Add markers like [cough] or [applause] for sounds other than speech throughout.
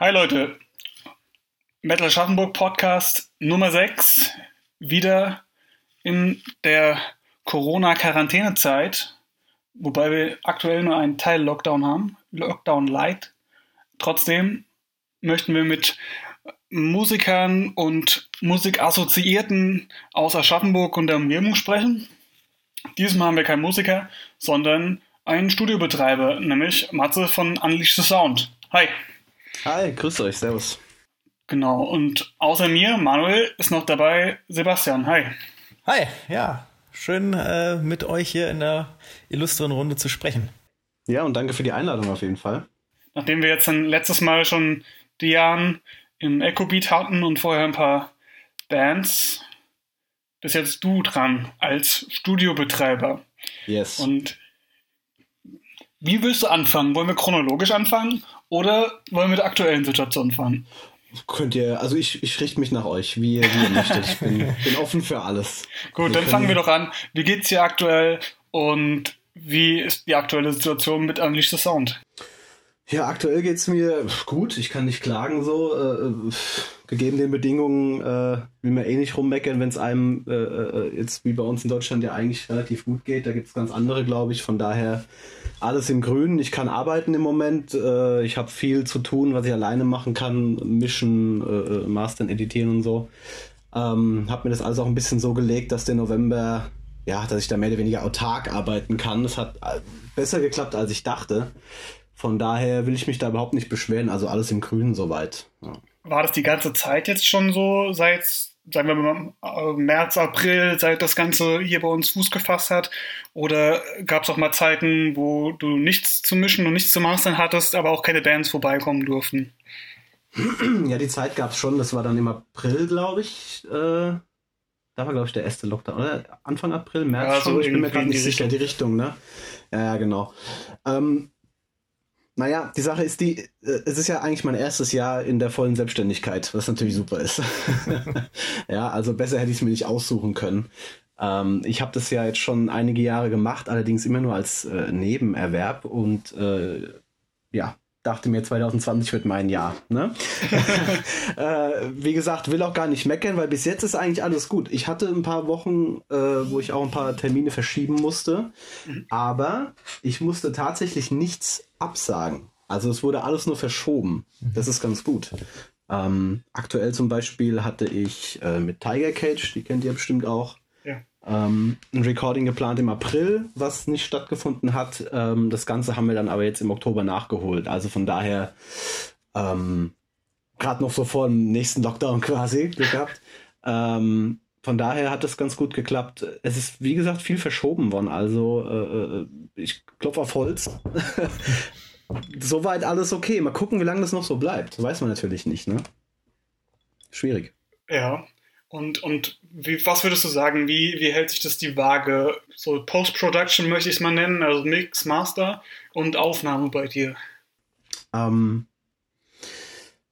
Hi Leute, Metal Aschaffenburg Podcast Nummer 6, wieder in der Corona-Quarantänezeit, wobei wir aktuell nur einen Teil Lockdown haben, Lockdown Light. Trotzdem möchten wir mit Musikern und Musikassoziierten aus Aschaffenburg und der Umgebung sprechen. Diesmal haben wir keinen Musiker, sondern einen Studiobetreiber, nämlich Matze von Unleash the Sound. Hi. Hi, grüß euch, servus. Genau, und außer mir, Manuel, ist noch dabei Sebastian. Hi. Hi, ja, schön äh, mit euch hier in der illustren Runde zu sprechen. Ja, und danke für die Einladung auf jeden Fall. Nachdem wir jetzt dann letztes Mal schon Jahren im Echo Beat hatten und vorher ein paar Bands, bist jetzt du dran als Studiobetreiber. Yes. Und wie willst du anfangen? Wollen wir chronologisch anfangen oder wollen wir mit der aktuellen Situation fahren? Könnt ihr, also ich, ich richte mich nach euch, wie ihr, wie ihr möchtet. Ich bin, [laughs] bin offen für alles. Gut, wir dann fangen wir doch an. Wie geht's dir aktuell und wie ist die aktuelle Situation mit Unleash the Sound? Ja, aktuell geht's mir gut. Ich kann nicht klagen so. Äh, gegeben den Bedingungen äh, will man eh nicht rummeckern, wenn es einem äh, äh, jetzt wie bei uns in Deutschland ja eigentlich relativ gut geht. Da gibt's ganz andere, glaube ich. Von daher alles im Grünen. Ich kann arbeiten im Moment. Äh, ich habe viel zu tun, was ich alleine machen kann. Mischen, äh, äh mastern, editieren und so. Ähm, habe mir das alles auch ein bisschen so gelegt, dass der November, ja, dass ich da mehr oder weniger autark arbeiten kann. Das hat äh, besser geklappt, als ich dachte. Von daher will ich mich da überhaupt nicht beschweren. Also alles im Grünen soweit. Ja. War das die ganze Zeit jetzt schon so, seit, sagen wir mal, äh, März, April, seit das Ganze hier bei uns Fuß gefasst hat? Oder gab es auch mal Zeiten, wo du nichts zu mischen und nichts zu mastern hattest, aber auch keine Bands vorbeikommen durften? Ja, die Zeit gab es schon. Das war dann im April, glaube ich. Äh, da war, glaube ich, der erste Lockdown. Oder Anfang April, März ja, schon. So ich bin mir gerade nicht sicher, die Richtung, ne? Ja, ja, genau. Ähm, naja, die Sache ist die, äh, es ist ja eigentlich mein erstes Jahr in der vollen Selbstständigkeit, was natürlich super ist. [laughs] ja, also besser hätte ich es mir nicht aussuchen können. Ähm, ich habe das ja jetzt schon einige Jahre gemacht, allerdings immer nur als äh, Nebenerwerb und äh, ja, dachte mir 2020 wird mein Jahr. Ne? [laughs] äh, wie gesagt, will auch gar nicht meckern, weil bis jetzt ist eigentlich alles gut. Ich hatte ein paar Wochen, äh, wo ich auch ein paar Termine verschieben musste, mhm. aber ich musste tatsächlich nichts absagen. Also es wurde alles nur verschoben. Mhm. Das ist ganz gut. Ähm, aktuell zum Beispiel hatte ich äh, mit Tiger Cage, die kennt ihr bestimmt auch, ähm, ein Recording geplant im April, was nicht stattgefunden hat. Ähm, das Ganze haben wir dann aber jetzt im Oktober nachgeholt. Also von daher ähm, gerade noch so vor dem nächsten Lockdown quasi Glück gehabt. Von daher hat es ganz gut geklappt. Es ist, wie gesagt, viel verschoben worden. Also äh, äh ich klopfe auf Holz. [laughs] Soweit alles okay. Mal gucken, wie lange das noch so bleibt. Weiß man natürlich nicht, ne? Schwierig. Ja, und, und wie, was würdest du sagen, wie, wie hält sich das die Waage? So Post-Production möchte ich es mal nennen, also Mix, Master und Aufnahme bei dir? Ähm,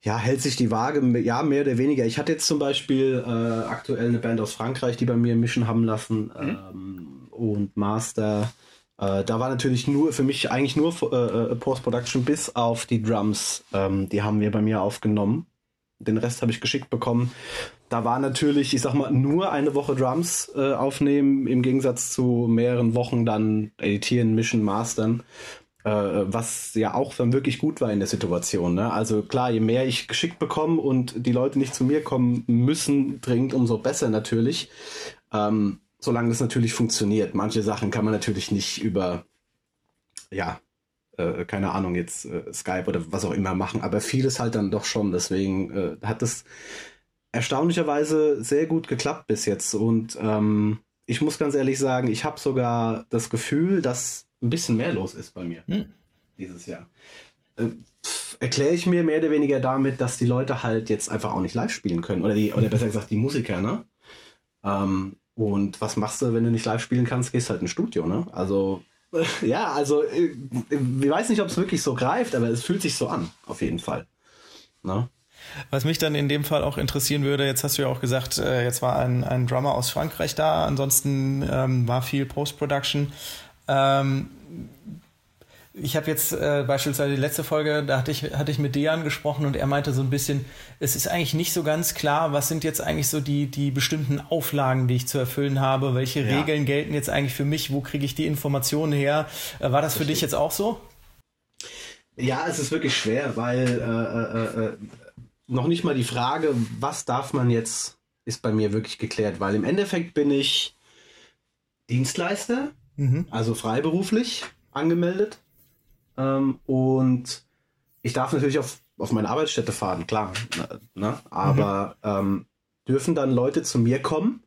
ja, hält sich die Waage, ja, mehr oder weniger. Ich hatte jetzt zum Beispiel äh, aktuell eine Band aus Frankreich, die bei mir mischen haben lassen mhm. ähm, und Master. Äh, da war natürlich nur für mich eigentlich nur äh, äh, Post-Production bis auf die Drums. Ähm, die haben wir bei mir aufgenommen. Den Rest habe ich geschickt bekommen da war natürlich, ich sag mal, nur eine Woche Drums äh, aufnehmen, im Gegensatz zu mehreren Wochen dann editieren, mischen, mastern. Äh, was ja auch dann wirklich gut war in der Situation. Ne? Also klar, je mehr ich geschickt bekomme und die Leute nicht zu mir kommen müssen, dringend, umso besser natürlich. Ähm, solange das natürlich funktioniert. Manche Sachen kann man natürlich nicht über, ja, äh, keine Ahnung, jetzt äh, Skype oder was auch immer machen, aber vieles halt dann doch schon. Deswegen äh, hat das erstaunlicherweise sehr gut geklappt bis jetzt. Und ähm, ich muss ganz ehrlich sagen, ich habe sogar das Gefühl, dass ein bisschen mehr los ist bei mir hm. dieses Jahr. Äh, Erkläre ich mir mehr oder weniger damit, dass die Leute halt jetzt einfach auch nicht live spielen können. Oder, die, oder besser gesagt, die Musiker, ne? Ähm, und was machst du, wenn du nicht live spielen kannst? Gehst halt ins Studio, ne? Also, [laughs] ja, also, äh, ich weiß nicht, ob es wirklich so greift, aber es fühlt sich so an, auf jeden Fall. Ne? Was mich dann in dem Fall auch interessieren würde, jetzt hast du ja auch gesagt, äh, jetzt war ein, ein Drummer aus Frankreich da, ansonsten ähm, war viel Post-Production. Ähm, ich habe jetzt äh, beispielsweise die letzte Folge, da hatte ich, hatte ich mit Dejan gesprochen und er meinte so ein bisschen, es ist eigentlich nicht so ganz klar, was sind jetzt eigentlich so die, die bestimmten Auflagen, die ich zu erfüllen habe, welche ja. Regeln gelten jetzt eigentlich für mich, wo kriege ich die Informationen her? Äh, war das für dich jetzt auch so? Ja, es ist wirklich schwer, weil äh, äh, äh, noch nicht mal die Frage, was darf man jetzt, ist bei mir wirklich geklärt, weil im Endeffekt bin ich Dienstleister, mhm. also freiberuflich angemeldet ähm, und ich darf natürlich auf, auf meine Arbeitsstätte fahren, klar. Ne? ne? Aber mhm. ähm, dürfen dann Leute zu mir kommen,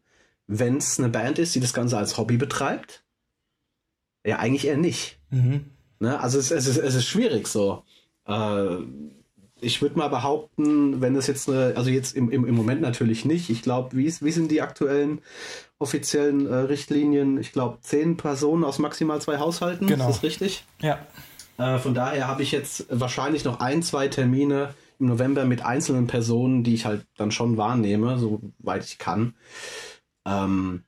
wenn es eine Band ist, die das Ganze als Hobby betreibt? Ja, eigentlich eher nicht. Mhm. Ne? Also es, es, ist, es ist schwierig so. Äh, ich würde mal behaupten, wenn das jetzt eine, also jetzt im, im, im Moment natürlich nicht. Ich glaube, wie, wie sind die aktuellen offiziellen äh, Richtlinien? Ich glaube, zehn Personen aus maximal zwei Haushalten. Genau. Ist das richtig? Ja. Äh, von daher habe ich jetzt wahrscheinlich noch ein, zwei Termine im November mit einzelnen Personen, die ich halt dann schon wahrnehme, soweit ich kann. Ähm,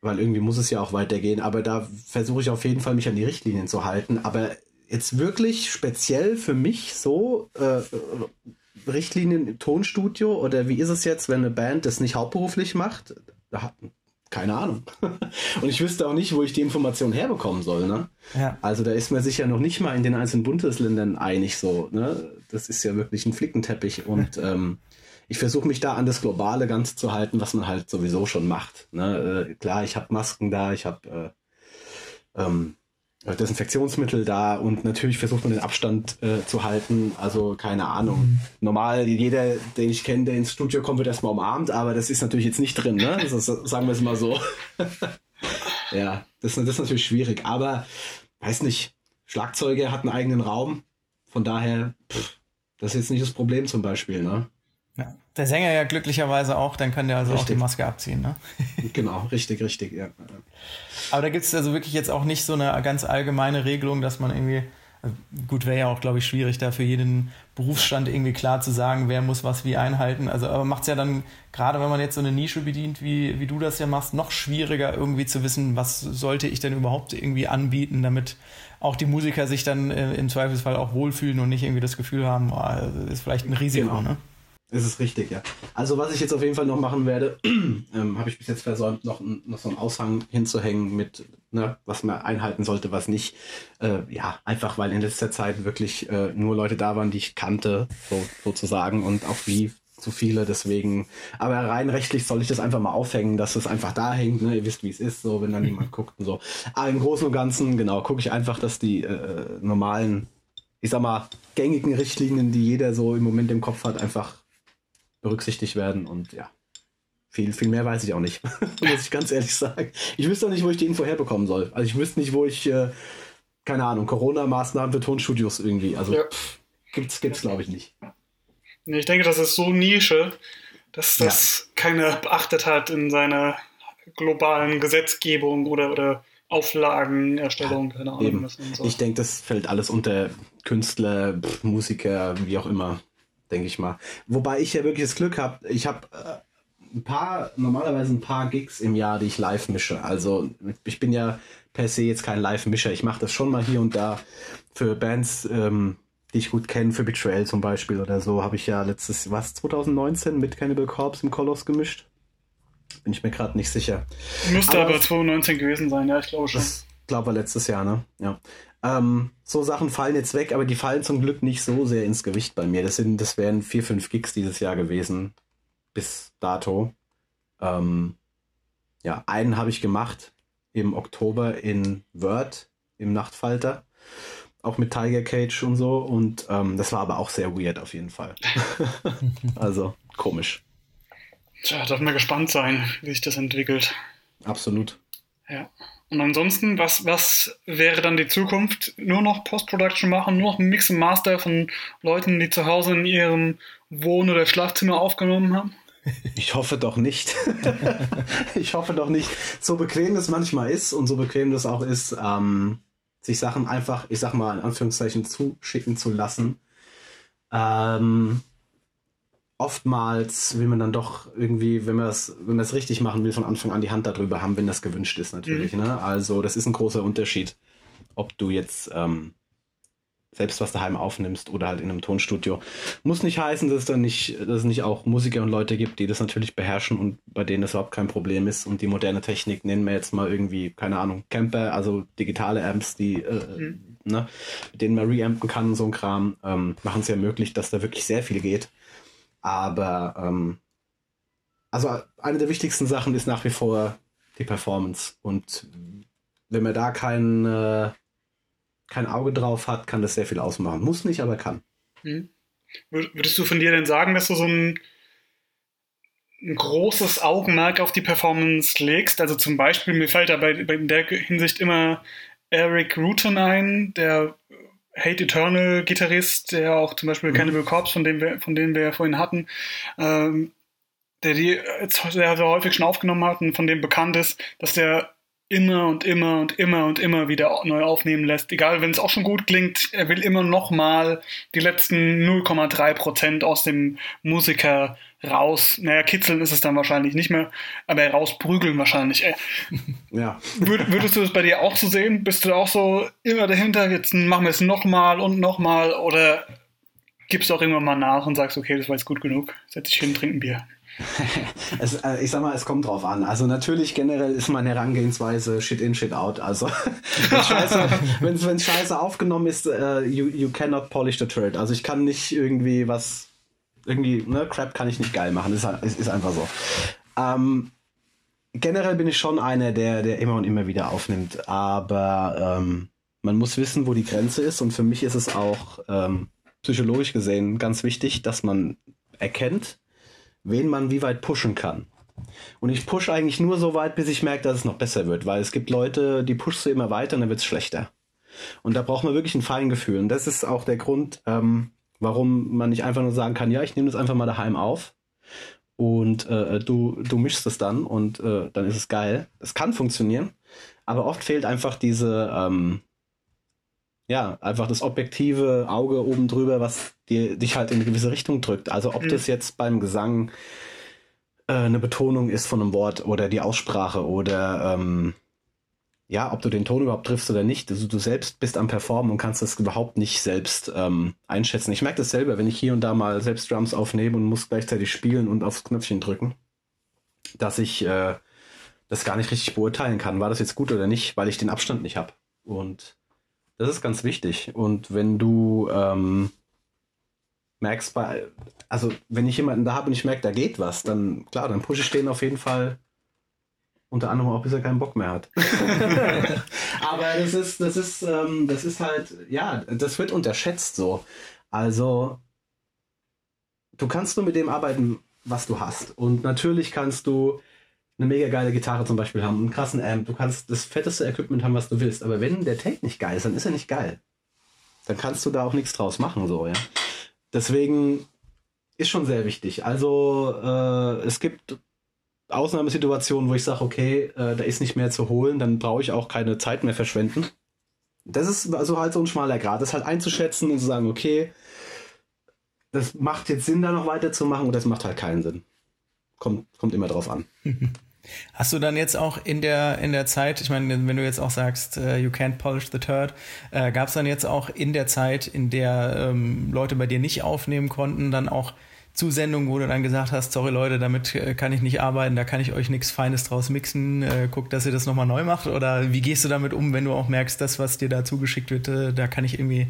weil irgendwie muss es ja auch weitergehen. Aber da versuche ich auf jeden Fall, mich an die Richtlinien zu halten. Aber jetzt wirklich speziell für mich so äh, Richtlinien im Tonstudio oder wie ist es jetzt, wenn eine Band das nicht hauptberuflich macht? Keine Ahnung. Und ich wüsste auch nicht, wo ich die Information herbekommen soll. Ne? Ja. Also da ist man sich ja noch nicht mal in den einzelnen Bundesländern einig so. Ne? Das ist ja wirklich ein Flickenteppich. Und [laughs] ähm, ich versuche mich da an das globale Ganze zu halten, was man halt sowieso schon macht. Ne? Äh, klar, ich habe Masken da, ich habe äh, ähm, Desinfektionsmittel da und natürlich versucht man den Abstand äh, zu halten. Also keine Ahnung. Mhm. Normal, jeder, den ich kenne, der ins Studio kommt, wird erstmal umarmt, aber das ist natürlich jetzt nicht drin, ne? Das ist, sagen wir es mal so. [laughs] ja, das, das ist natürlich schwierig. Aber weiß nicht, Schlagzeuger hat einen eigenen Raum. Von daher, pff, das ist jetzt nicht das Problem zum Beispiel, ne? Ja. Der Sänger ja glücklicherweise auch, dann kann der also richtig. auch die Maske abziehen, ne? [laughs] genau, richtig, richtig, ja. Aber da gibt es also wirklich jetzt auch nicht so eine ganz allgemeine Regelung, dass man irgendwie, also gut, wäre ja auch, glaube ich, schwierig, da für jeden Berufsstand irgendwie klar zu sagen, wer muss was wie einhalten. Also, aber macht es ja dann, gerade wenn man jetzt so eine Nische bedient, wie, wie du das ja machst, noch schwieriger irgendwie zu wissen, was sollte ich denn überhaupt irgendwie anbieten, damit auch die Musiker sich dann äh, im Zweifelsfall auch wohlfühlen und nicht irgendwie das Gefühl haben, oh, ist vielleicht ein Risiko, genau. ne? Das ist richtig, ja. Also was ich jetzt auf jeden Fall noch machen werde, [clears throat] ähm, habe ich bis jetzt versäumt, noch, noch so einen Aushang hinzuhängen mit, ne, was man einhalten sollte, was nicht. Äh, ja, einfach weil in letzter Zeit wirklich äh, nur Leute da waren, die ich kannte, so, sozusagen, und auch wie zu viele, deswegen. Aber rein rechtlich soll ich das einfach mal aufhängen, dass es einfach da hängt, ne? Ihr wisst, wie es ist, so, wenn dann niemand guckt und so. Aber im Großen und Ganzen, genau, gucke ich einfach, dass die äh, normalen, ich sag mal, gängigen Richtlinien, die jeder so im Moment im Kopf hat, einfach berücksichtigt werden und ja. Viel, viel mehr weiß ich auch nicht, [laughs] muss ich ganz ehrlich sagen. Ich wüsste auch nicht, wo ich die Info herbekommen soll. Also ich wüsste nicht, wo ich, äh, keine Ahnung, Corona-Maßnahmen für Tonstudios irgendwie. Also ja. gibt's, gibt's glaube ich nicht. Ich denke, das ist so Nische, dass das ja. keiner beachtet hat in seiner globalen Gesetzgebung oder, oder Auflagenerstellung, keine Ahnung. So. Ich denke, das fällt alles unter Künstler, Musiker, wie auch immer denke ich mal. Wobei ich ja wirklich das Glück habe, ich habe äh, ein paar, normalerweise ein paar Gigs im Jahr, die ich live mische. Also ich bin ja per se jetzt kein Live-Mischer. Ich mache das schon mal hier und da für Bands, ähm, die ich gut kenne, für Betrayal zum Beispiel oder so, habe ich ja letztes, was, 2019 mit Cannibal Corpse im Koloss gemischt. Bin ich mir gerade nicht sicher. Müsste aber, aber 2019 gewesen sein, ja, ich glaube schon. Ich glaube letztes Jahr, ne? Ja. Ähm, so Sachen fallen jetzt weg, aber die fallen zum Glück nicht so sehr ins Gewicht bei mir. Das, sind, das wären vier, fünf Gigs dieses Jahr gewesen, bis dato. Ähm, ja, einen habe ich gemacht im Oktober in Word, im Nachtfalter. Auch mit Tiger Cage und so. Und ähm, das war aber auch sehr weird auf jeden Fall. [laughs] [laughs] also komisch. Tja, darf man gespannt sein, wie sich das entwickelt. Absolut. Ja. Und ansonsten, was, was wäre dann die Zukunft? Nur noch Post-Production machen, nur noch Mix und Master von Leuten, die zu Hause in ihrem Wohn- oder Schlafzimmer aufgenommen haben? Ich hoffe doch nicht. [laughs] ich hoffe doch nicht. So bequem das manchmal ist und so bequem das auch ist, ähm, sich Sachen einfach, ich sag mal in Anführungszeichen, zuschicken zu lassen. Ähm, oftmals will man dann doch irgendwie, wenn man es wenn man es richtig machen will, von Anfang an die Hand darüber haben, wenn das gewünscht ist natürlich. Mhm. Ne? Also das ist ein großer Unterschied, ob du jetzt ähm, selbst was daheim aufnimmst oder halt in einem Tonstudio. Muss nicht heißen, dass es dann nicht, dass es nicht auch Musiker und Leute gibt, die das natürlich beherrschen und bei denen das überhaupt kein Problem ist. Und die moderne Technik nennen wir jetzt mal irgendwie, keine Ahnung, Camper, also digitale Amps, die, äh, mhm. ne, mit denen man reampen kann und so ein Kram, ähm, machen es ja möglich, dass da wirklich sehr viel geht. Aber ähm, also eine der wichtigsten Sachen ist nach wie vor die Performance. Und wenn man da kein, äh, kein Auge drauf hat, kann das sehr viel ausmachen. Muss nicht, aber kann. Hm. Würdest du von dir denn sagen, dass du so ein, ein großes Augenmerk auf die Performance legst? Also zum Beispiel, mir fällt da bei, bei in der Hinsicht immer Eric Rutan ein, der Hate Eternal Gitarrist, der auch zum Beispiel mhm. Cannibal Corpse, von dem wir, von denen wir ja vorhin hatten, ähm, der die sehr, sehr häufig schon aufgenommen hat und von dem bekannt ist, dass der immer und immer und immer und immer wieder neu aufnehmen lässt. Egal, wenn es auch schon gut klingt, er will immer noch mal die letzten 0,3 Prozent aus dem Musiker raus. Naja, kitzeln ist es dann wahrscheinlich nicht mehr, aber rausprügeln wahrscheinlich. Äh, [laughs] ja. Würdest du das bei dir auch so sehen? Bist du auch so immer dahinter, jetzt machen wir es noch mal und noch mal oder gibst du auch irgendwann mal nach und sagst, okay, das war jetzt gut genug, setz dich hin, trink ein Bier? [laughs] es, äh, ich sag mal, es kommt drauf an. Also natürlich generell ist meine Herangehensweise Shit in, Shit out. Also [laughs] wenn Scheiße, [laughs] Scheiße aufgenommen ist, uh, you, you cannot polish the turd. Also ich kann nicht irgendwie was, irgendwie, ne, Crap kann ich nicht geil machen. Ist, ist, ist einfach so. Ähm, generell bin ich schon einer, der, der immer und immer wieder aufnimmt. Aber ähm, man muss wissen, wo die Grenze ist. Und für mich ist es auch ähm, psychologisch gesehen ganz wichtig, dass man erkennt, wen man wie weit pushen kann. Und ich push eigentlich nur so weit, bis ich merke, dass es noch besser wird, weil es gibt Leute, die pushst du immer weiter und dann wird es schlechter. Und da braucht man wirklich ein Feingefühl. Und das ist auch der Grund, ähm, warum man nicht einfach nur sagen kann, ja, ich nehme das einfach mal daheim auf und äh, du, du mischst es dann und äh, dann ist es geil. Es kann funktionieren, aber oft fehlt einfach diese, ähm, ja, einfach das objektive Auge oben drüber, was dir, dich halt in eine gewisse Richtung drückt. Also ob mhm. das jetzt beim Gesang äh, eine Betonung ist von einem Wort oder die Aussprache oder ähm, ja, ob du den Ton überhaupt triffst oder nicht. Also du selbst bist am Performen und kannst das überhaupt nicht selbst ähm, einschätzen. Ich merke das selber, wenn ich hier und da mal selbst Drums aufnehme und muss gleichzeitig spielen und aufs Knöpfchen drücken, dass ich äh, das gar nicht richtig beurteilen kann, war das jetzt gut oder nicht, weil ich den Abstand nicht habe. Und das ist ganz wichtig. Und wenn du ähm, merkst, bei, also wenn ich jemanden da habe und ich merke, da geht was, dann klar, dann pushe ich den auf jeden Fall unter anderem auch, bis er keinen Bock mehr hat. [laughs] Aber das ist, das ist, ähm, das ist halt, ja, das wird unterschätzt so. Also, du kannst nur mit dem arbeiten, was du hast. Und natürlich kannst du eine mega geile Gitarre zum Beispiel haben, einen krassen Amp, du kannst das fetteste Equipment haben, was du willst. Aber wenn der Take nicht geil ist, dann ist er nicht geil. Dann kannst du da auch nichts draus machen, so, ja. Deswegen ist schon sehr wichtig. Also, äh, es gibt Ausnahmesituationen, wo ich sage, okay, äh, da ist nicht mehr zu holen, dann brauche ich auch keine Zeit mehr verschwenden. Das ist also halt so ein schmaler Grad, das halt einzuschätzen und zu sagen, okay, das macht jetzt Sinn, da noch weiterzumachen oder das macht halt keinen Sinn. Kommt, kommt immer drauf an. [laughs] Hast du dann jetzt auch in der, in der Zeit, ich meine, wenn du jetzt auch sagst, uh, you can't polish the turd, äh, gab es dann jetzt auch in der Zeit, in der ähm, Leute bei dir nicht aufnehmen konnten, dann auch Zusendungen, wo du dann gesagt hast, sorry Leute, damit äh, kann ich nicht arbeiten, da kann ich euch nichts Feines draus mixen, äh, guckt, dass ihr das nochmal neu macht? Oder wie gehst du damit um, wenn du auch merkst, das, was dir da zugeschickt wird, äh, da kann ich irgendwie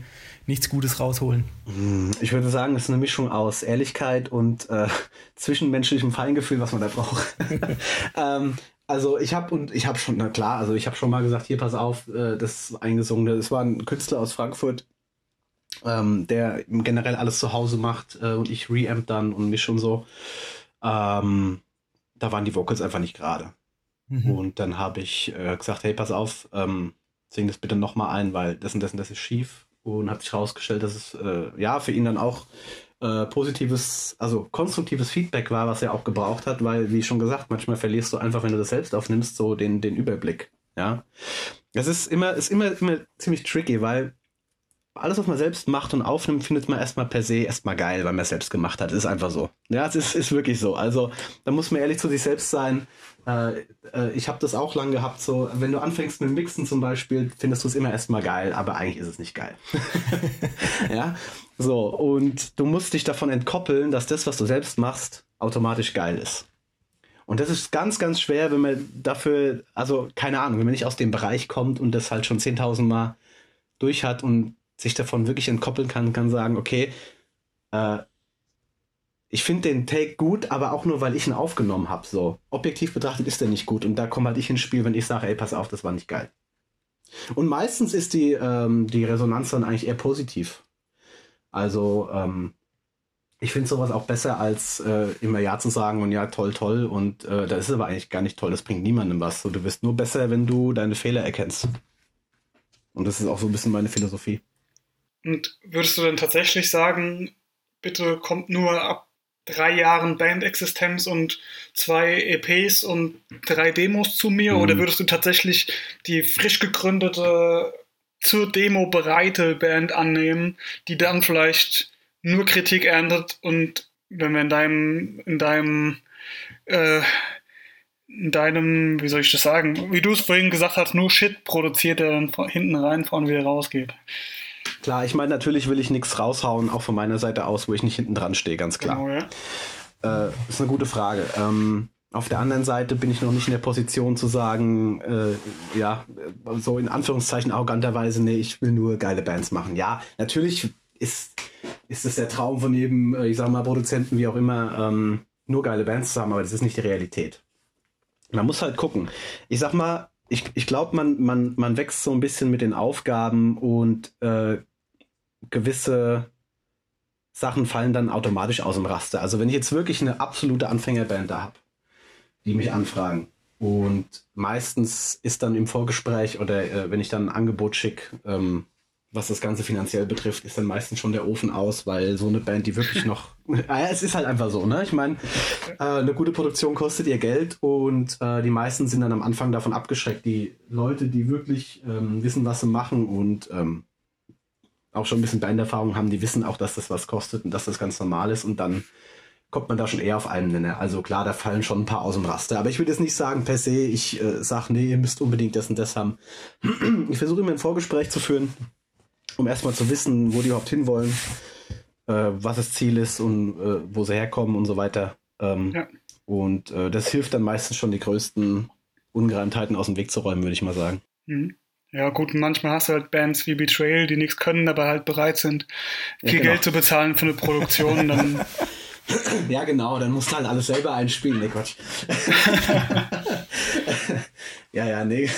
nichts Gutes rausholen? Hm, ich würde sagen, es ist eine Mischung aus Ehrlichkeit und äh, zwischenmenschlichem Feingefühl, was man da braucht. [laughs] ähm, also ich habe und ich habe schon, na klar, also ich habe schon mal gesagt, hier pass auf, äh, das eingesungen, das war ein Künstler aus Frankfurt, ähm, der generell alles zu Hause macht äh, und ich reamp dann und mische und so. Ähm, da waren die Vocals einfach nicht gerade. Mhm. Und dann habe ich äh, gesagt, hey, pass auf, ähm, sing das bitte nochmal ein, weil das und das und das ist schief und hat sich herausgestellt, dass es äh, ja für ihn dann auch äh, positives, also konstruktives Feedback war, was er auch gebraucht hat, weil, wie schon gesagt, manchmal verlierst du einfach, wenn du das selbst aufnimmst, so den, den Überblick. Ja. Es ist immer, ist immer, immer ziemlich tricky, weil alles, was man selbst macht und aufnimmt, findet man erstmal per se erstmal geil, weil man es selbst gemacht hat. Ist einfach so. Ja, es ist, ist wirklich so. Also, da muss man ehrlich zu sich selbst sein. Äh, äh, ich habe das auch lange gehabt, so, wenn du anfängst mit Mixen zum Beispiel, findest du es immer erstmal geil, aber eigentlich ist es nicht geil. [laughs] ja, so, und du musst dich davon entkoppeln, dass das, was du selbst machst, automatisch geil ist. Und das ist ganz, ganz schwer, wenn man dafür, also keine Ahnung, wenn man nicht aus dem Bereich kommt und das halt schon 10.000 Mal durch hat und sich davon wirklich entkoppeln kann, kann sagen, okay, äh, ich finde den Take gut, aber auch nur, weil ich ihn aufgenommen habe. So objektiv betrachtet ist der nicht gut und da komme halt ich ins Spiel, wenn ich sage, ey, pass auf, das war nicht geil. Und meistens ist die, ähm, die Resonanz dann eigentlich eher positiv. Also ähm, ich finde sowas auch besser, als äh, immer Ja zu sagen und ja, toll, toll. Und äh, das ist aber eigentlich gar nicht toll, das bringt niemandem was. So, du wirst nur besser, wenn du deine Fehler erkennst. Und das ist auch so ein bisschen meine Philosophie. Und würdest du denn tatsächlich sagen, bitte kommt nur ab drei Jahren Bandexistenz und zwei EPs und drei Demos zu mir? Mhm. Oder würdest du tatsächlich die frisch gegründete, zur Demo bereite Band annehmen, die dann vielleicht nur Kritik erntet und wenn wir in deinem, in deinem, äh, in deinem, wie soll ich das sagen, wie du es vorhin gesagt hast, nur Shit produziert, der dann hinten rein, vorne wieder rausgeht. Klar, ich meine, natürlich will ich nichts raushauen, auch von meiner Seite aus, wo ich nicht hinten dran stehe, ganz klar. Genau, ja. äh, ist eine gute Frage. Ähm, auf der anderen Seite bin ich noch nicht in der Position zu sagen, äh, ja, so in Anführungszeichen arroganterweise, nee, ich will nur geile Bands machen. Ja, natürlich ist, ist es der Traum von jedem, äh, ich sag mal, Produzenten, wie auch immer, ähm, nur geile Bands zu haben, aber das ist nicht die Realität. Man muss halt gucken. Ich sag mal, ich, ich glaube, man, man, man wächst so ein bisschen mit den Aufgaben und äh, gewisse Sachen fallen dann automatisch aus dem Raster. Also wenn ich jetzt wirklich eine absolute Anfängerband da habe, die mich anfragen und meistens ist dann im Vorgespräch oder äh, wenn ich dann ein Angebot schicke, ähm, was das Ganze finanziell betrifft, ist dann meistens schon der Ofen aus, weil so eine Band, die wirklich noch. [laughs] ja, es ist halt einfach so, ne? Ich meine, äh, eine gute Produktion kostet ihr Geld und äh, die meisten sind dann am Anfang davon abgeschreckt. Die Leute, die wirklich ähm, wissen, was sie machen und ähm, auch schon ein bisschen Banderfahrung haben, die wissen auch, dass das was kostet und dass das ganz normal ist und dann kommt man da schon eher auf einen Nenner. Also klar, da fallen schon ein paar aus dem Raster. Aber ich will jetzt nicht sagen, per se, ich äh, sage, nee, ihr müsst unbedingt das und das haben. ich versuche immer ein Vorgespräch zu führen um erstmal zu wissen, wo die überhaupt hinwollen, äh, was das Ziel ist und äh, wo sie herkommen und so weiter. Ähm, ja. Und äh, das hilft dann meistens schon, die größten Ungereimtheiten aus dem Weg zu räumen, würde ich mal sagen. Mhm. Ja, gut, manchmal hast du halt Bands wie Betrayal, die nichts können, aber halt bereit sind, viel ja, genau. Geld zu bezahlen für eine Produktion. Dann [laughs] ja, genau, dann musst du halt alles selber einspielen. Nee, Quatsch. [laughs] ja, ja, nee.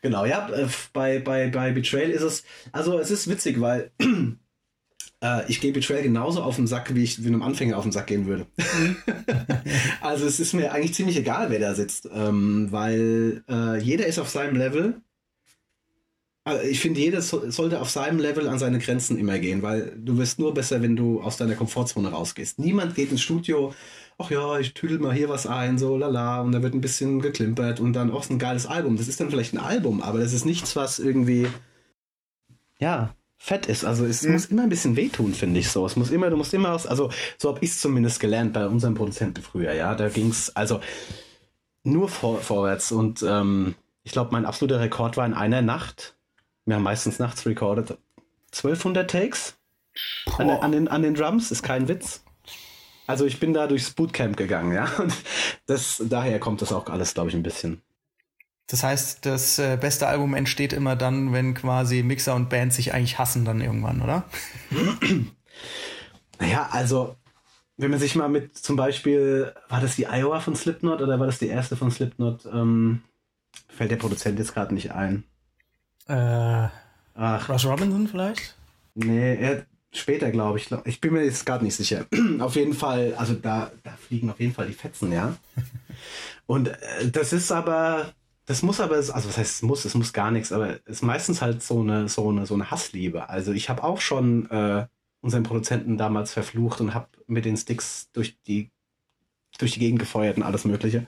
Genau, ja, äh, bei, bei, bei Betrayal ist es, also es ist witzig, weil [clears throat] äh, ich gehe Betrayal genauso auf den Sack, wie ich wie einem Anfänger auf den Sack gehen würde. Mhm. [laughs] also es ist mir eigentlich ziemlich egal, wer da sitzt, ähm, weil äh, jeder ist auf seinem Level. Also ich finde, jeder so, sollte auf seinem Level an seine Grenzen immer gehen, weil du wirst nur besser, wenn du aus deiner Komfortzone rausgehst. Niemand geht ins Studio ach ja, ich tüdel mal hier was ein, so lala, und da wird ein bisschen geklimpert und dann auch so ein geiles Album. Das ist dann vielleicht ein Album, aber das ist nichts, was irgendwie, ja, fett ist. Also es mhm. muss immer ein bisschen wehtun, finde ich so. Es muss immer, du musst immer aus, also so habe ich es zumindest gelernt bei unserem Produzenten früher, ja. Da ging es also nur vor, vorwärts und ähm, ich glaube, mein absoluter Rekord war in einer Nacht. Wir haben meistens nachts recorded 1200 Takes an, an, den, an den Drums, ist kein Witz. Also ich bin da durchs Bootcamp gegangen, ja. Und das, daher kommt das auch alles, glaube ich, ein bisschen. Das heißt, das äh, beste Album entsteht immer dann, wenn quasi Mixer und Band sich eigentlich hassen dann irgendwann, oder? naja, also wenn man sich mal mit zum Beispiel, war das die Iowa von Slipknot oder war das die erste von Slipknot? Ähm, fällt der Produzent jetzt gerade nicht ein. Äh, Ach. Russ Robinson vielleicht? Nee, er, Später, glaube ich. Ich bin mir jetzt gerade nicht sicher. [clears throat] auf jeden Fall, also da, da fliegen auf jeden Fall die Fetzen, ja. [laughs] Und äh, das ist aber, das muss aber, also was heißt es muss, es muss gar nichts, aber es ist meistens halt so eine, so eine, so eine Hassliebe. Also ich habe auch schon äh, unseren Produzenten damals verflucht und habe mit den Sticks durch die, durch die Gegend gefeuert und alles Mögliche.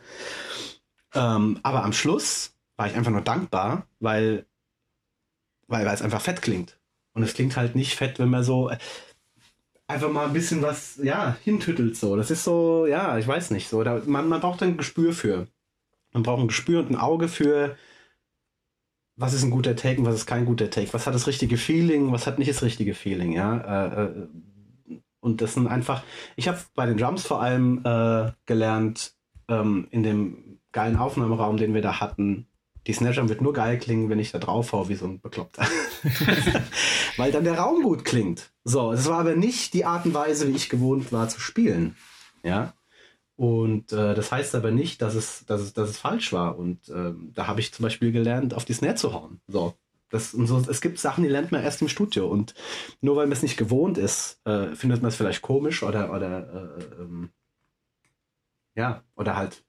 Ähm, aber am Schluss war ich einfach nur dankbar, weil, weil, es einfach fett klingt. Und es klingt halt nicht fett, wenn man so äh, einfach mal ein bisschen was, ja, hintüttelt so. Das ist so, ja, ich weiß nicht, so. Da, man, man braucht ein Gespür für. Man braucht ein Gespür und ein Auge für, was ist ein guter Take und was ist kein guter Take. Was hat das richtige Feeling, was hat nicht das richtige Feeling, ja. Äh, äh, und das sind einfach, ich habe bei den Drums vor allem äh, gelernt, ähm, in dem geilen Aufnahmeraum, den wir da hatten, die Snare wird nur geil klingen, wenn ich da drauf hau wie so ein Bekloppter. [laughs] [laughs] Weil dann der Raum gut klingt. So, es war aber nicht die Art und Weise, wie ich gewohnt war zu spielen. Ja. Und äh, das heißt aber nicht, dass es, dass es, dass es falsch war. Und ähm, da habe ich zum Beispiel gelernt, auf die Snare zu hauen. So. Das, und so, es gibt Sachen, die lernt man erst im Studio. Und nur weil man es nicht gewohnt ist, äh, findet man es vielleicht komisch oder, oder äh, ähm, ja, oder halt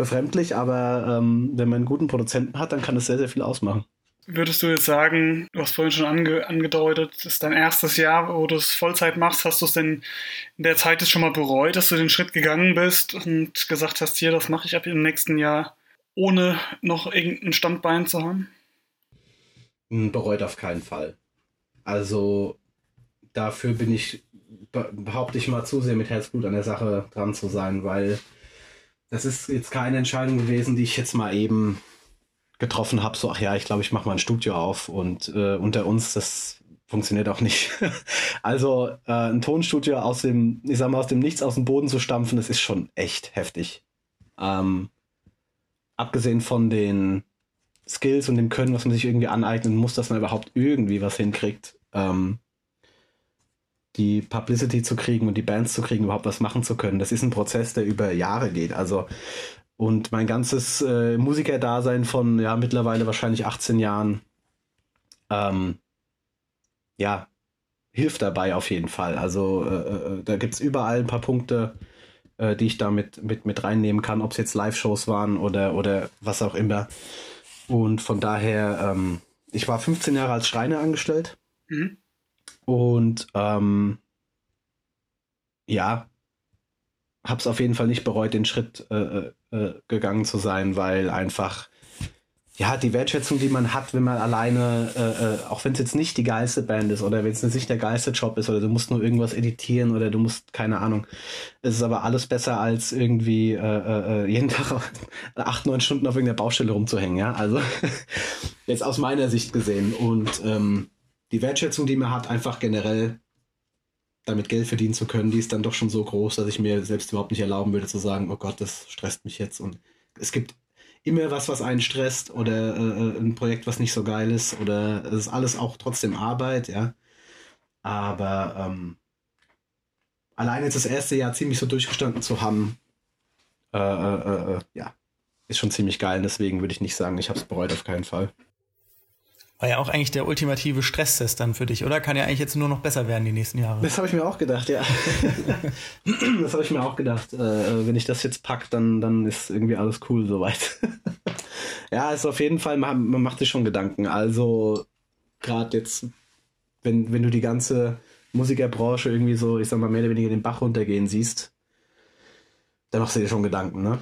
befremdlich, aber ähm, wenn man einen guten Produzenten hat, dann kann es sehr, sehr viel ausmachen. Würdest du jetzt sagen, du hast vorhin schon ange angedeutet, das ist dein erstes Jahr, wo du es Vollzeit machst, hast du es denn in der Zeit jetzt schon mal bereut, dass du den Schritt gegangen bist und gesagt hast, hier, das mache ich ab im nächsten Jahr, ohne noch irgendein Standbein zu haben? Hm, bereut auf keinen Fall. Also dafür bin ich, behaupte ich mal, zu sehr mit Herzblut an der Sache dran zu sein, weil das ist jetzt keine Entscheidung gewesen, die ich jetzt mal eben getroffen habe, so, ach ja, ich glaube, ich mache mal ein Studio auf und äh, unter uns, das funktioniert auch nicht. [laughs] also äh, ein Tonstudio aus dem, ich sag mal, aus dem Nichts aus dem Boden zu stampfen, das ist schon echt heftig. Ähm, abgesehen von den Skills und dem Können, was man sich irgendwie aneignen muss, dass man überhaupt irgendwie was hinkriegt, ähm, die Publicity zu kriegen und die Bands zu kriegen, überhaupt was machen zu können. Das ist ein Prozess, der über Jahre geht. Also und mein ganzes äh, Musikerdasein von ja mittlerweile wahrscheinlich 18 Jahren, ähm, ja, hilft dabei auf jeden Fall. Also äh, äh da gibt es überall ein paar Punkte, äh, die ich da mit, mit, mit reinnehmen kann, ob es jetzt Live-Shows waren oder, oder was auch immer. Und von daher, ähm, ich war 15 Jahre als Schreiner angestellt. Mhm. Und ähm, ja, habe es auf jeden Fall nicht bereut, den Schritt äh, äh, äh, gegangen zu sein, weil einfach ja die Wertschätzung, die man hat, wenn man alleine, äh, äh auch wenn es jetzt nicht die geilste Band ist oder wenn es nicht der geilste Job ist oder du musst nur irgendwas editieren oder du musst keine Ahnung, es ist aber alles besser als irgendwie äh, jeden [laughs] Tag acht neun Stunden auf irgendeiner Baustelle rumzuhängen, ja. Also [laughs] jetzt aus meiner Sicht gesehen und ähm, die Wertschätzung, die man hat, einfach generell damit Geld verdienen zu können, die ist dann doch schon so groß, dass ich mir selbst überhaupt nicht erlauben würde zu sagen, oh Gott, das stresst mich jetzt. Und es gibt immer was, was einen stresst oder äh, ein Projekt, was nicht so geil ist oder es ist alles auch trotzdem Arbeit, ja. Aber ähm, allein jetzt das erste Jahr ziemlich so durchgestanden zu haben, äh, äh, äh ja, ist schon ziemlich geil. Deswegen würde ich nicht sagen, ich habe es bereut auf keinen Fall. War ja auch eigentlich der ultimative Stresstest dann für dich, oder? Kann ja eigentlich jetzt nur noch besser werden die nächsten Jahre. Das habe ich mir auch gedacht, ja. [laughs] das habe ich mir auch gedacht. Äh, wenn ich das jetzt packe, dann, dann ist irgendwie alles cool soweit. [laughs] ja, ist auf jeden Fall, man, man macht sich schon Gedanken. Also, gerade jetzt, wenn, wenn du die ganze Musikerbranche irgendwie so, ich sag mal, mehr oder weniger den Bach runtergehen siehst, dann machst du dir schon Gedanken, ne?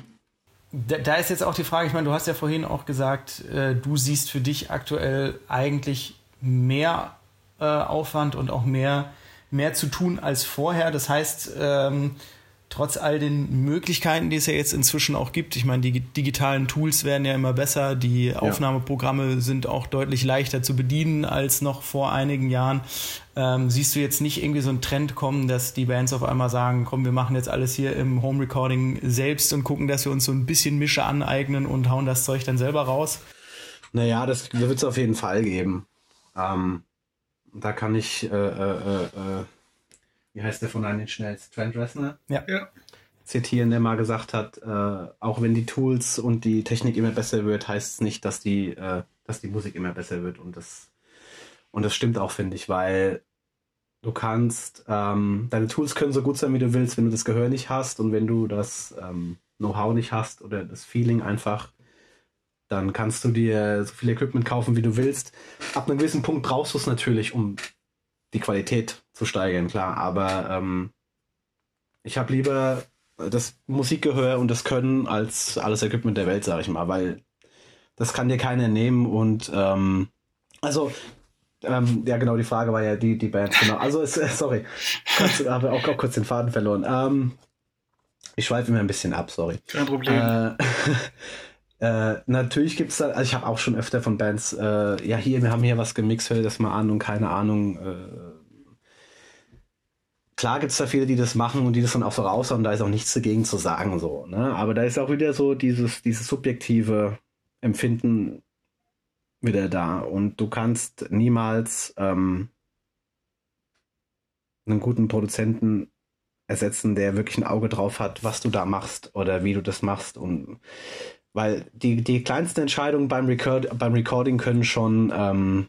Da, da, ist jetzt auch die Frage, ich meine, du hast ja vorhin auch gesagt, äh, du siehst für dich aktuell eigentlich mehr äh, Aufwand und auch mehr, mehr zu tun als vorher. Das heißt, ähm, trotz all den Möglichkeiten, die es ja jetzt inzwischen auch gibt, ich meine, die digitalen Tools werden ja immer besser, die Aufnahmeprogramme sind auch deutlich leichter zu bedienen als noch vor einigen Jahren. Ähm, siehst du jetzt nicht irgendwie so einen Trend kommen, dass die Bands auf einmal sagen, komm, wir machen jetzt alles hier im Home Recording selbst und gucken, dass wir uns so ein bisschen Mische aneignen und hauen das Zeug dann selber raus? Naja, das wird es auf jeden Fall geben. Ähm, da kann ich äh, äh, äh, äh wie heißt der von einem schnellsten? Trent Reznor? Ja. ja. Zitieren, der mal gesagt hat, äh, auch wenn die Tools und die Technik immer besser wird, heißt es nicht, dass die, äh, dass die Musik immer besser wird. Und das, und das stimmt auch, finde ich, weil du kannst, ähm, deine Tools können so gut sein, wie du willst, wenn du das Gehör nicht hast und wenn du das ähm, Know-how nicht hast oder das Feeling einfach, dann kannst du dir so viel Equipment kaufen, wie du willst. Ab einem gewissen Punkt brauchst du es natürlich, um die Qualität zu steigern, klar. Aber ähm, ich habe lieber das Musikgehör und das Können als alles Equipment der Welt, sage ich mal, weil das kann dir keiner nehmen und ähm, also Ähm, ja, genau, die Frage war ja die, die Bands, genau. Also, ist, äh, sorry, habe auch, auch kurz den Faden verloren. Ähm, ich schweife immer ein bisschen ab, sorry. Kein Problem. Äh, [laughs] äh, natürlich gibt es da, also ich habe auch schon öfter von Bands, äh, ja, hier, wir haben hier was gemixt, hör das mal an und keine Ahnung. Äh, klar gibt es da viele, die das machen und die das dann auch so raushauen, da ist auch nichts dagegen zu sagen, so, ne? Aber da ist auch wieder so dieses, dieses subjektive Empfinden wieder da und du kannst niemals ähm, einen guten Produzenten ersetzen, der wirklich ein Auge drauf hat, was du da machst oder wie du das machst und weil die, die kleinsten Entscheidungen beim, Record, beim Recording können schon ähm,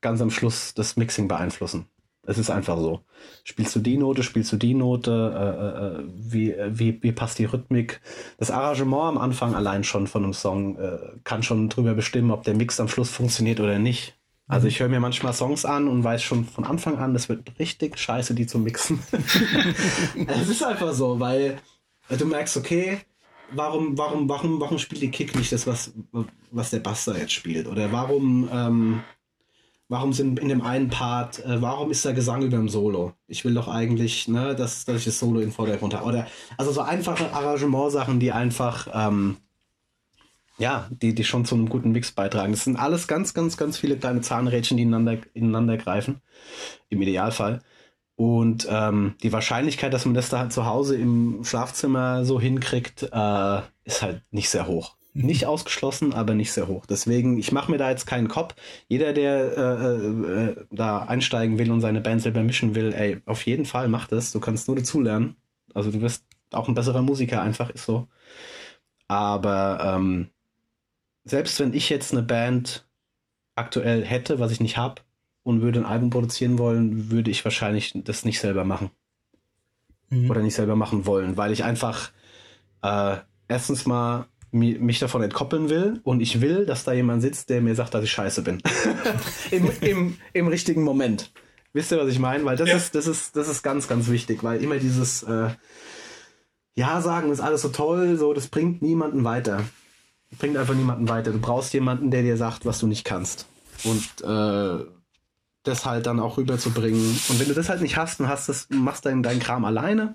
ganz am Schluss das Mixing beeinflussen. Es ist einfach so. Spielst du die Note, spielst du die Note, äh, äh, wie, wie, wie passt die Rhythmik? Das Arrangement am Anfang allein schon von einem Song äh, kann schon drüber bestimmen, ob der Mix am Schluss funktioniert oder nicht. Also ich höre mir manchmal Songs an und weiß schon von Anfang an, das wird richtig scheiße, die zu mixen. [laughs] [laughs] es ist einfach so, weil du merkst, okay, warum, warum, warum, warum spielt die Kick nicht das, was, was der da jetzt spielt? Oder warum, ähm, warum sind in dem einen Part, äh, warum ist der Gesang über dem Solo? Ich will doch eigentlich, ne, dass, dass ich das Solo in Vordergrund habe. Oder, also so einfache Arrangementsachen, die einfach, ähm, ja, die, die schon zu einem guten Mix beitragen. Das sind alles ganz, ganz, ganz viele kleine Zahnrädchen, die ineinander, ineinander greifen. Im Idealfall. Und ähm, die Wahrscheinlichkeit, dass man das da halt zu Hause im Schlafzimmer so hinkriegt, äh, ist halt nicht sehr hoch. Mhm. Nicht ausgeschlossen, aber nicht sehr hoch. Deswegen, ich mache mir da jetzt keinen Kopf. Jeder, der äh, äh, da einsteigen will und seine Band selber mischen will, ey, auf jeden Fall mach das. Du kannst nur dazulernen. Also du wirst auch ein besserer Musiker, einfach ist so. Aber ähm, selbst wenn ich jetzt eine Band aktuell hätte, was ich nicht habe, und würde ein Album produzieren wollen, würde ich wahrscheinlich das nicht selber machen. Mhm. Oder nicht selber machen wollen, weil ich einfach äh, erstens mal mich davon entkoppeln will und ich will, dass da jemand sitzt, der mir sagt, dass ich scheiße bin. [laughs] Im, im, Im richtigen Moment. Wisst ihr, was ich meine? Weil das ja. ist, das ist, das ist ganz, ganz wichtig, weil immer dieses äh, Ja sagen ist alles so toll, so, das bringt niemanden weiter. Bringt einfach niemanden weiter. Du brauchst jemanden, der dir sagt, was du nicht kannst. Und äh, das halt dann auch rüberzubringen. Und wenn du das halt nicht hast und hast das, machst deinen, deinen Kram alleine,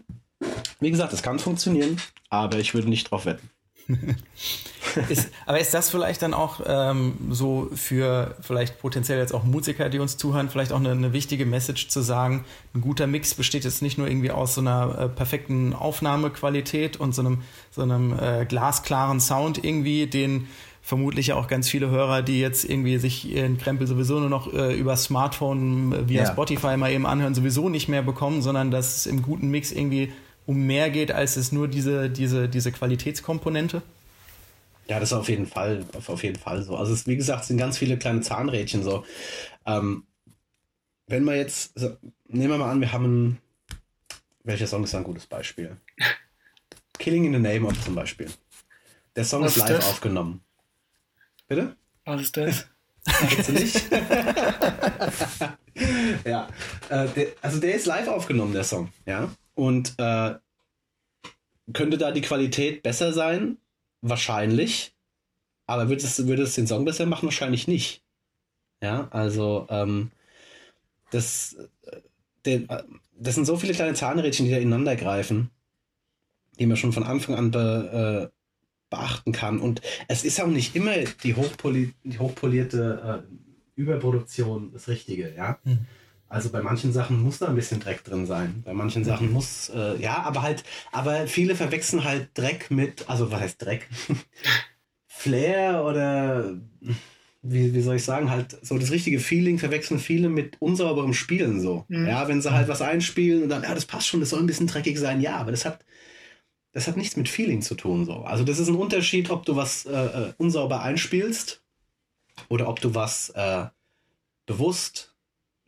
wie gesagt, das kann funktionieren, aber ich würde nicht drauf wetten. [laughs] ist, aber ist das vielleicht dann auch ähm, so für vielleicht potenziell jetzt auch Musiker, die uns zuhören, vielleicht auch eine, eine, wichtige Message zu sagen, ein guter Mix besteht jetzt nicht nur irgendwie aus so einer äh, perfekten Aufnahmequalität und so einem, so einem äh, glasklaren Sound irgendwie, den vermutlich auch ganz viele Hörer, die jetzt irgendwie sich ihren Krempel sowieso nur noch äh, über Smartphone äh, via ja. Spotify mal eben anhören, sowieso nicht mehr bekommen, sondern dass es im guten Mix irgendwie um mehr geht, als es nur diese, diese, diese Qualitätskomponente? Ja, das ist auf jeden Fall, auf jeden Fall so. Also es, wie gesagt, es sind ganz viele kleine Zahnrädchen so. Ähm, wenn wir jetzt, also, nehmen wir mal an, wir haben ein, welcher Song ist ein gutes Beispiel? [laughs] Killing in the Name of zum Beispiel. Der Song Was ist live das? aufgenommen. Bitte? Was ist das? Kennst du nicht? [laughs] ja. Äh, der, also der ist live aufgenommen, der Song. Ja. Und äh, könnte da die Qualität besser sein? Wahrscheinlich. Aber würde es, würde es den Song besser machen? Wahrscheinlich nicht. Ja, also ähm, das, äh, den, äh, das sind so viele kleine Zahnrädchen, die da ineinander greifen, die man schon von Anfang an be, beachten kann. Und es ist auch nicht immer die, hochpoli die hochpolierte äh, Überproduktion das Richtige, ja. Mhm. Also bei manchen Sachen muss da ein bisschen Dreck drin sein. Bei manchen mhm. Sachen muss, äh, ja, aber halt, aber viele verwechseln halt Dreck mit, also was heißt Dreck? [laughs] Flair oder wie, wie soll ich sagen, halt so das richtige Feeling verwechseln viele mit unsauberem Spielen so. Mhm. Ja, wenn sie halt was einspielen und dann, ja, das passt schon, das soll ein bisschen dreckig sein, ja, aber das hat, das hat nichts mit Feeling zu tun. So. Also das ist ein Unterschied, ob du was äh, äh, unsauber einspielst oder ob du was äh, bewusst,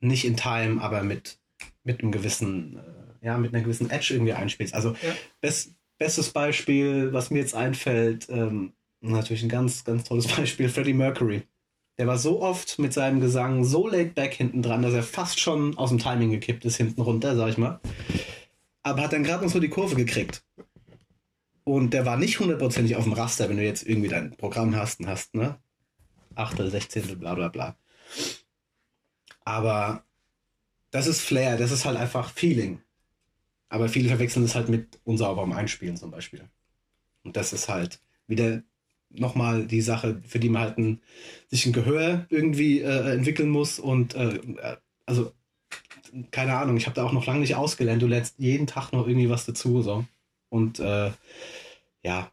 nicht in Time, aber mit, mit einem gewissen, äh, ja, mit einer gewissen Edge irgendwie einspielst. Also ja. best, bestes Beispiel, was mir jetzt einfällt, ähm, natürlich ein ganz, ganz tolles [laughs] Beispiel, Freddie Mercury. Der war so oft mit seinem Gesang so laid back hinten dran, dass er fast schon aus dem Timing gekippt ist, hinten runter, sag ich mal. Aber hat dann gerade noch so die Kurve gekriegt. Und der war nicht hundertprozentig auf dem Raster, wenn du jetzt irgendwie dein Programm hast und hast, ne? Achtel, Sechzehntel, bla bla bla. Aber das ist Flair, das ist halt einfach Feeling. Aber viele verwechseln es halt mit unsauberem Einspielen zum Beispiel. Und das ist halt wieder nochmal die Sache, für die man halt ein, sich ein Gehör irgendwie äh, entwickeln muss. Und äh, also, keine Ahnung, ich habe da auch noch lange nicht ausgelernt. Du lernst jeden Tag noch irgendwie was dazu. So. Und äh, ja,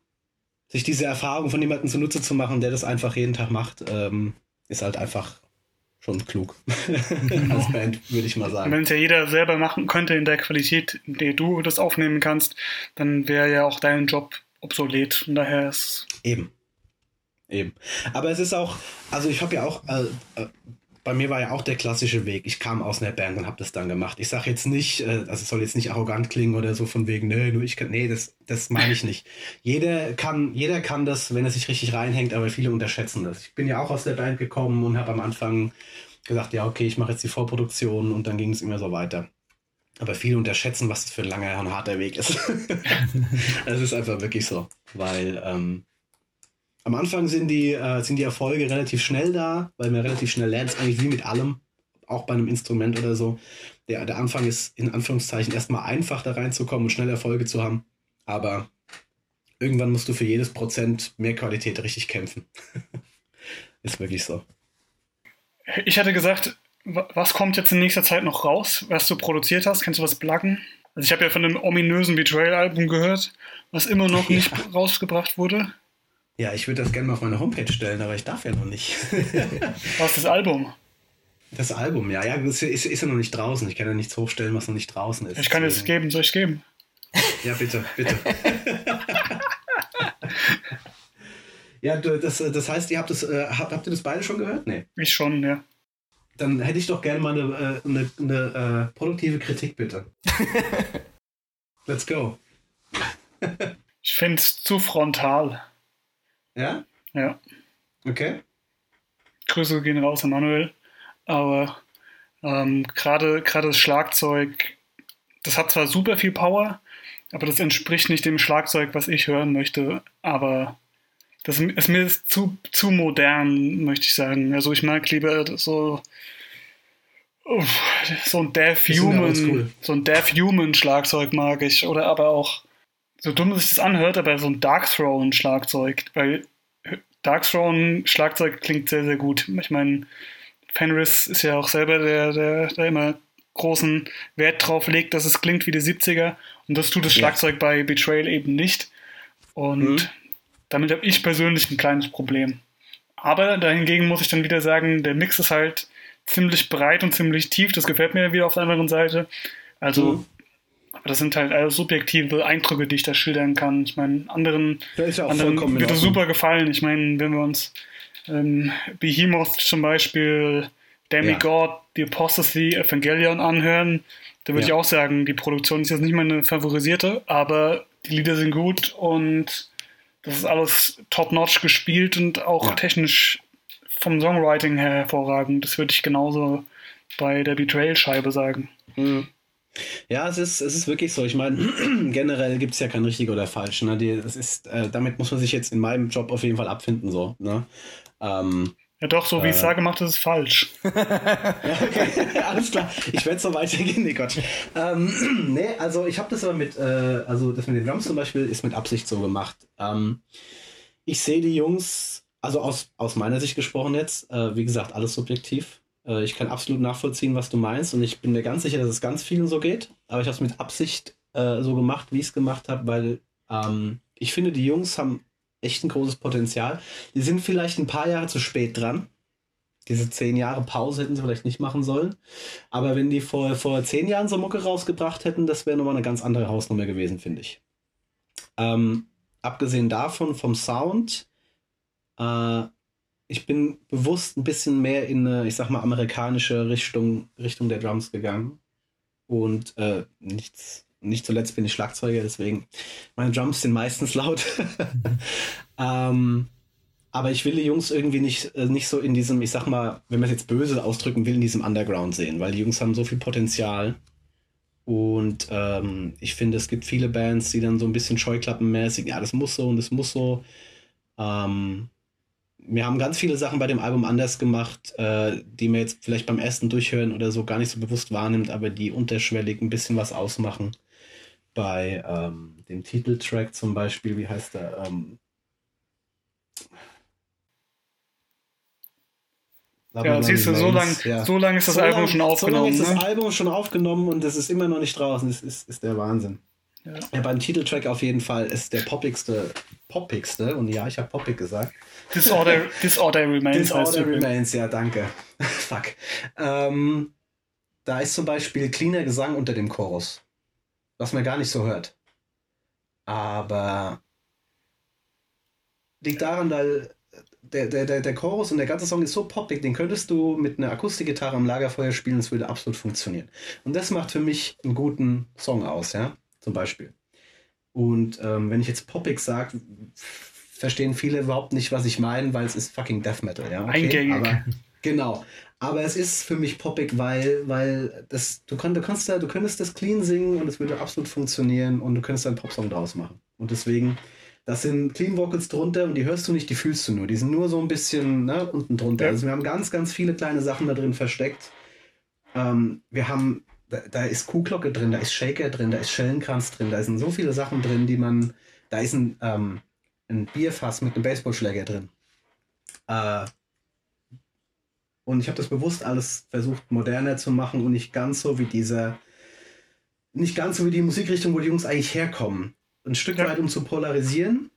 sich diese Erfahrung von jemandem zunutze zu machen, der das einfach jeden Tag macht, ähm, ist halt einfach schon klug. [laughs] Als Band, würde ich mal sagen. Wenn es ja jeder selber machen könnte in der Qualität, in der du das aufnehmen kannst, dann wäre ja auch dein Job obsolet. Von daher ist. Eben. Eben. Aber es ist auch, also ich habe ja auch, äh, äh, bei mir war ja auch der klassische Weg. Ich kam aus einer Band und habe das dann gemacht. Ich sage jetzt nicht, äh, also es soll jetzt nicht arrogant klingen oder so von wegen, nö, nur ich kann, nee, das, das meine ich nicht. jeder kann, jeder kann das, wenn er sich richtig reinhängt, aber viele unterschätzen das. Ich bin ja auch aus der Band gekommen und habe am Anfang gesagt, ja, okay, ich mache jetzt die Vorproduktion und dann ging es immer so weiter. Aber viele unterschätzen, was das für ein langer und harter Weg ist. [laughs] Es ist einfach wirklich so, weil ähm, am Anfang sind die, äh, sind die Erfolge relativ schnell da, weil man relativ schnell lernt, ist eigentlich wie mit allem, auch bei einem Instrument oder so. Der, der Anfang ist in Anführungszeichen erstmal einfach da reinzukommen und schnell Erfolge zu haben. Aber irgendwann musst du für jedes Prozent mehr Qualität richtig kämpfen. [laughs] ist wirklich so. Ich hatte gesagt, was kommt jetzt in nächster Zeit noch raus, was du produziert hast? Kannst du was pluggen? Also ich habe ja von einem ominösen Betrayal-Album gehört, was immer noch [laughs] nicht ja. rausgebracht wurde. Ja, ich würde das gerne mal auf meine Homepage stellen, aber ich darf ja noch nicht. [laughs] was ist das Album? Das Album, ja, ja, ist, ist, ist ja noch nicht draußen. Ich kann ja nichts hochstellen, was noch nicht draußen ist. Ich kann es geben, soll ich es geben? Ja, bitte, bitte. [laughs] ja, das, das heißt, ihr habt, das, äh, habt, habt ihr das beide schon gehört? Nee. Ich schon, ja. Dann hätte ich doch gerne mal eine, äh, eine, eine äh, produktive Kritik, bitte. [laughs] Let's go. ich finde es zu frontal. Ja? Ja. Okay. Grüße gehen raus an Manuel. Aber ähm, gerade das Schlagzeug, das hat zwar super viel Power, aber das entspricht nicht dem Schlagzeug, was ich hören möchte. Aber das ist mir zu, zu modern, möchte ich sagen. Also ich mag lieber so so ein Deaf Human, cool. so ein Deaf Human Schlagzeug mag ich. Oder aber auch, so dumm sich das anhört, aber so ein Dark Throne Schlagzeug, weil Dark Throne Schlagzeug klingt sehr, sehr gut. Ich meine, Fenris ist ja auch selber der, der, der immer großen Wert drauf legt, dass es klingt wie die 70er. Und das tut das Schlagzeug ja. bei Betrayal eben nicht. Und mhm. damit habe ich persönlich ein kleines Problem. Aber dahingegen muss ich dann wieder sagen, der Mix ist halt ziemlich breit und ziemlich tief. Das gefällt mir wieder auf der anderen Seite. Also, mhm. Aber das sind halt alles subjektive Eindrücke, die ich da schildern kann. Ich meine, anderen, ja anderen wird es super gefallen. Ich meine, wenn wir uns ähm, Behemoth zum Beispiel, Demigod, ja. The Apostasy, Evangelion anhören, da würde ja. ich auch sagen, die Produktion ist jetzt nicht meine favorisierte, aber die Lieder sind gut und das ist alles top-notch gespielt und auch ja. technisch vom Songwriting her hervorragend. Das würde ich genauso bei der Betrayal-Scheibe sagen. Mhm. Ja, es ist, es ist wirklich so. Ich meine, [clears throat] generell gibt es ja kein richtig oder falsch. Ne? Die, das ist, äh, damit muss man sich jetzt in meinem Job auf jeden Fall abfinden. So, ne? ähm, ja, doch, so wie äh, ich sage, macht es falsch. [laughs] ja, okay. [laughs] Alles klar. Ich werde so weitergehen, nee, Gott. Ähm, [clears throat] nee, also ich habe das aber mit, äh, also das mit den Drums zum Beispiel ist mit Absicht so gemacht. Ähm, ich sehe die Jungs, also aus, aus meiner Sicht gesprochen jetzt, äh, wie gesagt, alles subjektiv. Äh, ich kann absolut nachvollziehen, was du meinst und ich bin mir ganz sicher, dass es ganz vielen so geht. Aber ich habe es mit Absicht äh, so gemacht, wie ich es gemacht habe, weil ähm, ich finde, die Jungs haben echt ein großes Potenzial. Die sind vielleicht ein paar Jahre zu spät dran. Diese zehn Jahre Pause hätten sie vielleicht nicht machen sollen. Aber wenn die vor, vor zehn Jahren so Mucke rausgebracht hätten, das wäre nochmal eine ganz andere Hausnummer gewesen, finde ich. Ähm, abgesehen davon, vom Sound, äh, ich bin bewusst ein bisschen mehr in eine, ich sag mal, amerikanische Richtung, Richtung der Drums gegangen. Und äh, nichts, nicht zuletzt bin ich Schlagzeuger, deswegen meine Drums sind meistens laut. [laughs] ähm, aber ich will die Jungs irgendwie nicht, äh, nicht so in diesem, ich sag mal, wenn man es jetzt böse ausdrücken will, in diesem Underground sehen, weil die Jungs haben so viel Potenzial. Und ähm, ich finde, es gibt viele Bands, die dann so ein bisschen scheuklappenmäßig, ja, das muss so und das muss so. Ähm, wir haben ganz viele Sachen bei dem Album anders gemacht, äh, die man jetzt vielleicht beim ersten Durchhören oder so gar nicht so bewusst wahrnimmt, aber die unterschwellig ein bisschen was ausmachen. Bei ähm, dem Titeltrack zum Beispiel, wie heißt der? Ähm, ja, siehst du, so lange ja. so lang ist das so Album lang, schon aufgenommen. So lange ist das ne? Album schon aufgenommen und es ist immer noch nicht draußen. Das ist, ist der Wahnsinn. Ja. ja. beim Titeltrack auf jeden Fall ist der poppigste, poppigste, und ja, ich habe poppig gesagt. Disorder, Disorder Remains. Disorder Remains, ja, danke. [laughs] Fuck. Ähm, da ist zum Beispiel cleaner Gesang unter dem Chorus, was man gar nicht so hört. Aber liegt daran, weil der, der, der, der Chorus und der ganze Song ist so poppig, den könntest du mit einer Akustikgitarre am Lagerfeuer spielen, es würde absolut funktionieren. Und das macht für mich einen guten Song aus, ja, zum Beispiel. Und ähm, wenn ich jetzt poppig sage, verstehen viele überhaupt nicht, was ich meine, weil es ist fucking Death Metal, ja. Okay? Eingängig. Aber, genau. Aber es ist für mich poppig, weil, weil das, du, kann, du, kannst da, du könntest das clean singen und es würde absolut funktionieren und du könntest einen Popsong draus machen. Und deswegen das sind Clean Vocals drunter und die hörst du nicht, die fühlst du nur. Die sind nur so ein bisschen ne, unten drunter. Ja. Also wir haben ganz, ganz viele kleine Sachen da drin versteckt. Ähm, wir haben, da, da ist Kuhglocke drin, da ist Shaker drin, da ist Schellenkranz drin, da sind so viele Sachen drin, die man, da ist ein, ähm, ein Bierfass mit einem Baseballschläger drin. Äh, und ich habe das bewusst alles versucht moderner zu machen und nicht ganz so wie dieser, nicht ganz so wie die Musikrichtung, wo die Jungs eigentlich herkommen ein Stück ja. weit, um zu polarisieren,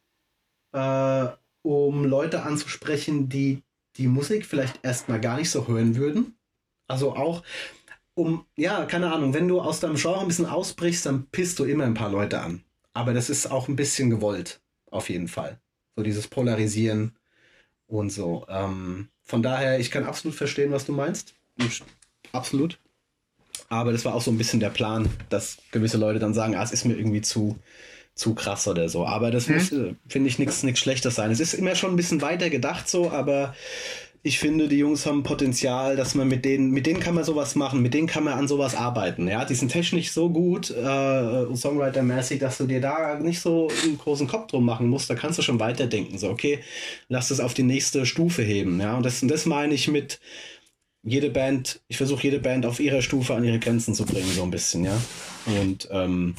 äh, um Leute anzusprechen, die die Musik vielleicht erstmal gar nicht so hören würden. Also auch um, ja, keine Ahnung, wenn du aus deinem Genre ein bisschen ausbrichst, dann pisst du immer ein paar Leute an. Aber das ist auch ein bisschen gewollt, auf jeden Fall. So dieses Polarisieren und so. Ähm, von daher, ich kann absolut verstehen, was du meinst. Absolut. Aber das war auch so ein bisschen der Plan, dass gewisse Leute dann sagen, ah, es ist mir irgendwie zu, zu krass oder so. Aber das hm. muss, äh, finde ich, nichts Schlechtes sein. Es ist immer schon ein bisschen weiter gedacht so, aber ich finde, die Jungs haben Potenzial, dass man mit denen, mit denen kann man sowas machen, mit denen kann man an sowas arbeiten. Ja, die sind technisch so gut, äh, Songwriter-mäßig, dass du dir da nicht so einen großen Kopf drum machen musst. Da kannst du schon weiterdenken. So, okay, lass das auf die nächste Stufe heben. Ja, und das, das meine ich mit jede Band, ich versuche jede Band auf ihrer Stufe an ihre Grenzen zu bringen, so ein bisschen, ja. Und ähm,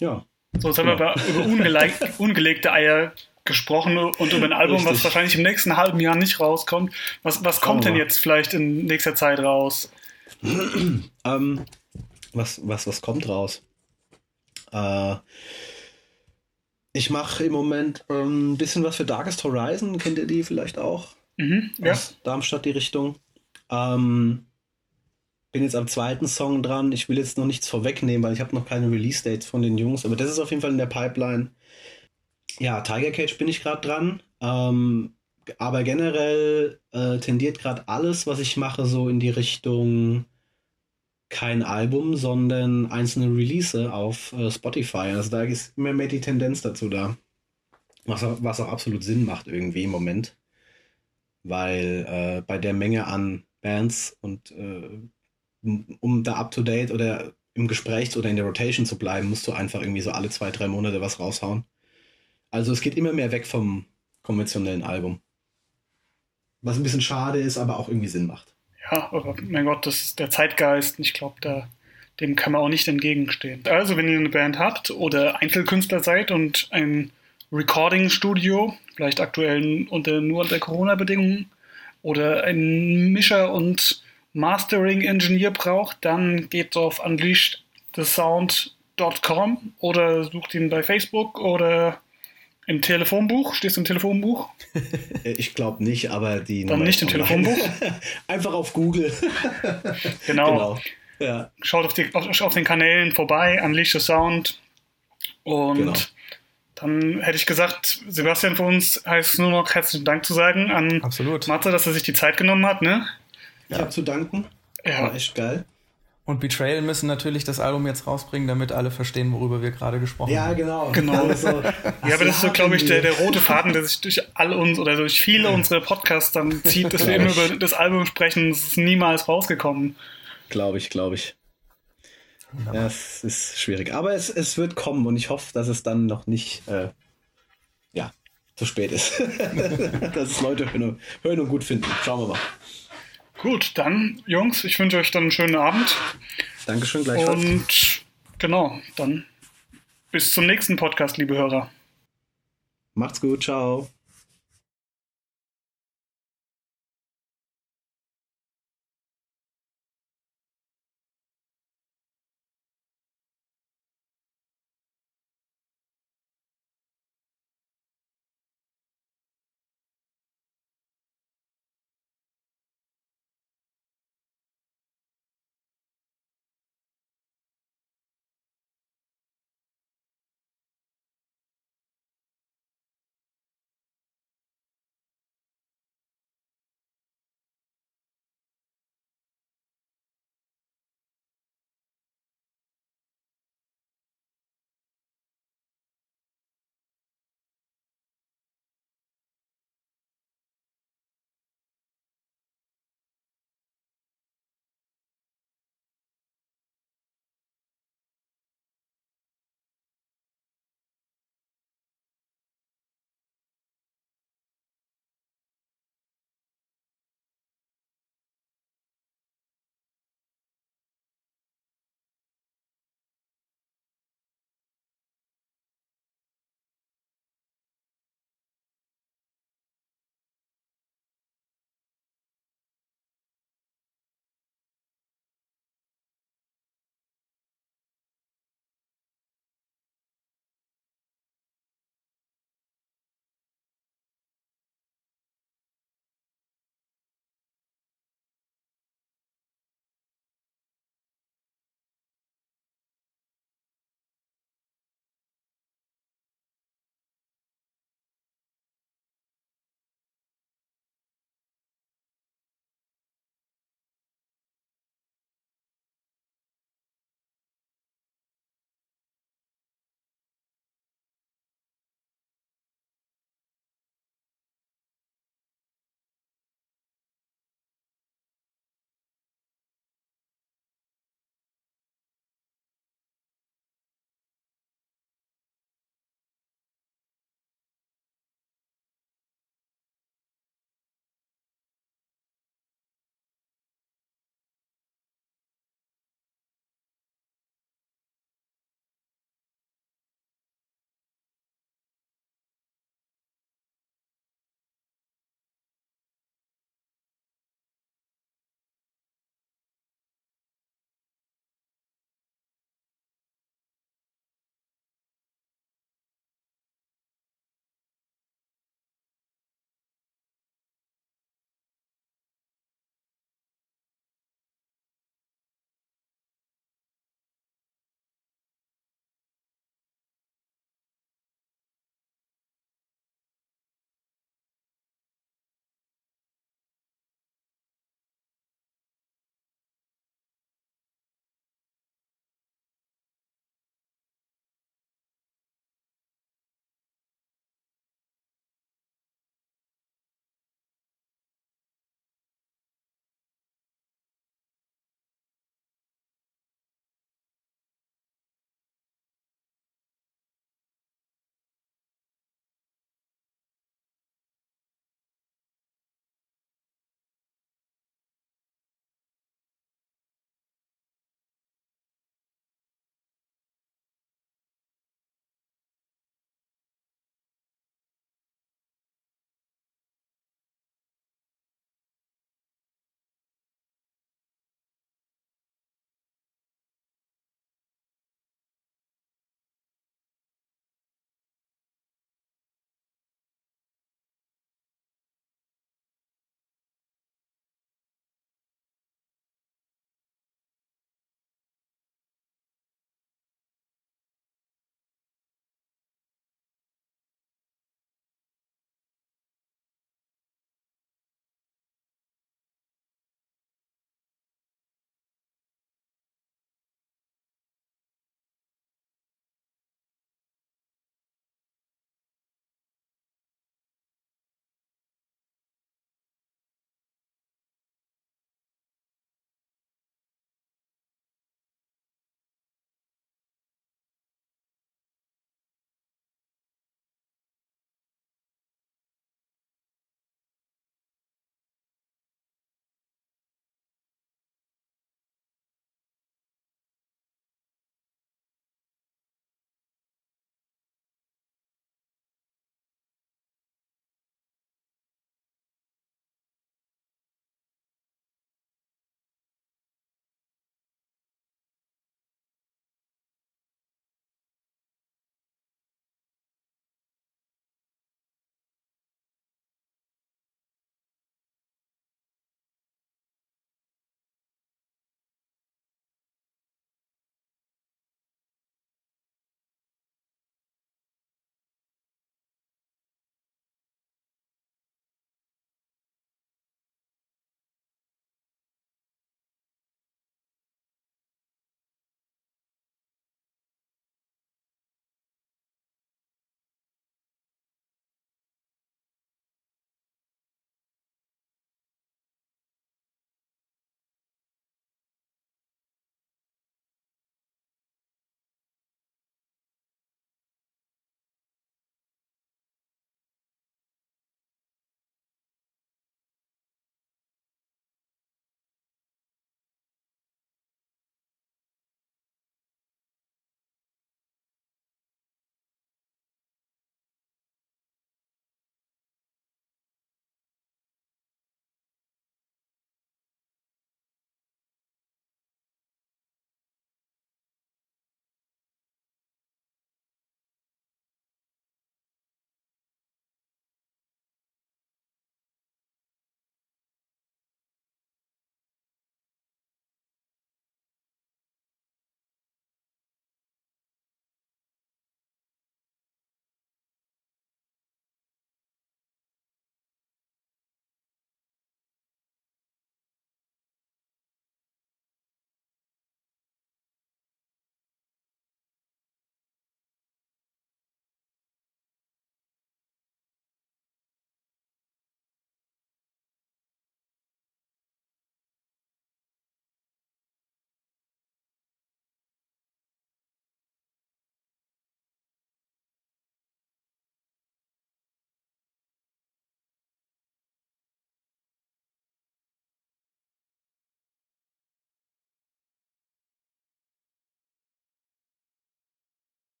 ja. So, jetzt haben wir über ungelegte, [laughs] ungelegte Eier gesprochen und über ein Album, Richtig. was wahrscheinlich im nächsten halben Jahr nicht rauskommt. Was, was kommt denn jetzt vielleicht in nächster Zeit raus? [clears throat] ähm, was, was, was kommt raus? Äh, ich mache im Moment ähm, ein bisschen was für Darkest Horizon. Kennt ihr die vielleicht auch? Mhm, ja. Aus Darmstadt die Richtung. Ähm, bin jetzt am zweiten Song dran. Ich will jetzt noch nichts vorwegnehmen, weil ich habe noch keine Release-Dates von den Jungs, aber das ist auf jeden Fall in der Pipeline. Ja, Tiger Cage bin ich gerade dran. Ähm, aber generell äh, tendiert gerade alles, was ich mache, so in die Richtung kein Album, sondern einzelne Release auf äh, Spotify. Also da ist immer mehr die Tendenz dazu da. Was auch, was auch absolut Sinn macht irgendwie im Moment. Weil äh, bei der Menge an Bands und äh, um da up to date oder im Gespräch oder in der Rotation zu bleiben, musst du einfach irgendwie so alle zwei, drei Monate was raushauen. Also es geht immer mehr weg vom konventionellen Album. Was ein bisschen schade ist, aber auch irgendwie Sinn macht. Ja, aber mein Gott, das ist der Zeitgeist. Ich glaube, dem kann man auch nicht entgegenstehen. Also, wenn ihr eine Band habt oder Einzelkünstler seid und ein Recording-Studio, vielleicht aktuell unter, nur unter Corona-Bedingungen, oder ein Mischer und Mastering Engineer braucht, dann geht auf unleashedthesound.com oder sucht ihn bei Facebook oder im Telefonbuch. Stehst du im Telefonbuch? ich glaube nicht, aber die. Dann nicht im Telefonbuch? [laughs] Einfach auf Google. [laughs] genau. genau. Ja. Schaut auf, die, auf, auf, den Kanälen vorbei, Unleash the Sound. Und genau. dann hätte ich gesagt, Sebastian, für uns heißt es nur noch herzlichen Dank zu sagen an Absolut. Matze, dass er sich die Zeit genommen hat. Ne? Ich habe zu danken. Ja. War echt geil. Und Betrayal müssen natürlich das Album jetzt rausbringen, damit alle verstehen, worüber wir gerade gesprochen ja, haben. Ja, genau. genau. So, ja, aber das ist so, glaube ich, der, der rote Faden, der sich durch all uns oder durch viele unserer Podcasts dann zieht, dass wir immer über das Album sprechen. Es ist niemals rausgekommen. Glaube ich, glaube ich. Ja, es ist schwierig. Aber es, es wird kommen und ich hoffe, dass es dann noch nicht äh, ja, zu spät ist. [laughs] Dass es Leute hören, hören und gut finden. Schauen wir mal. Gut, dann, Jungs, ich wünsche euch dann einen schönen Abend. Dankeschön, gleichfalls. Und genau, dann bis zum nächsten Podcast, liebe Hörer. Macht's gut, ciao.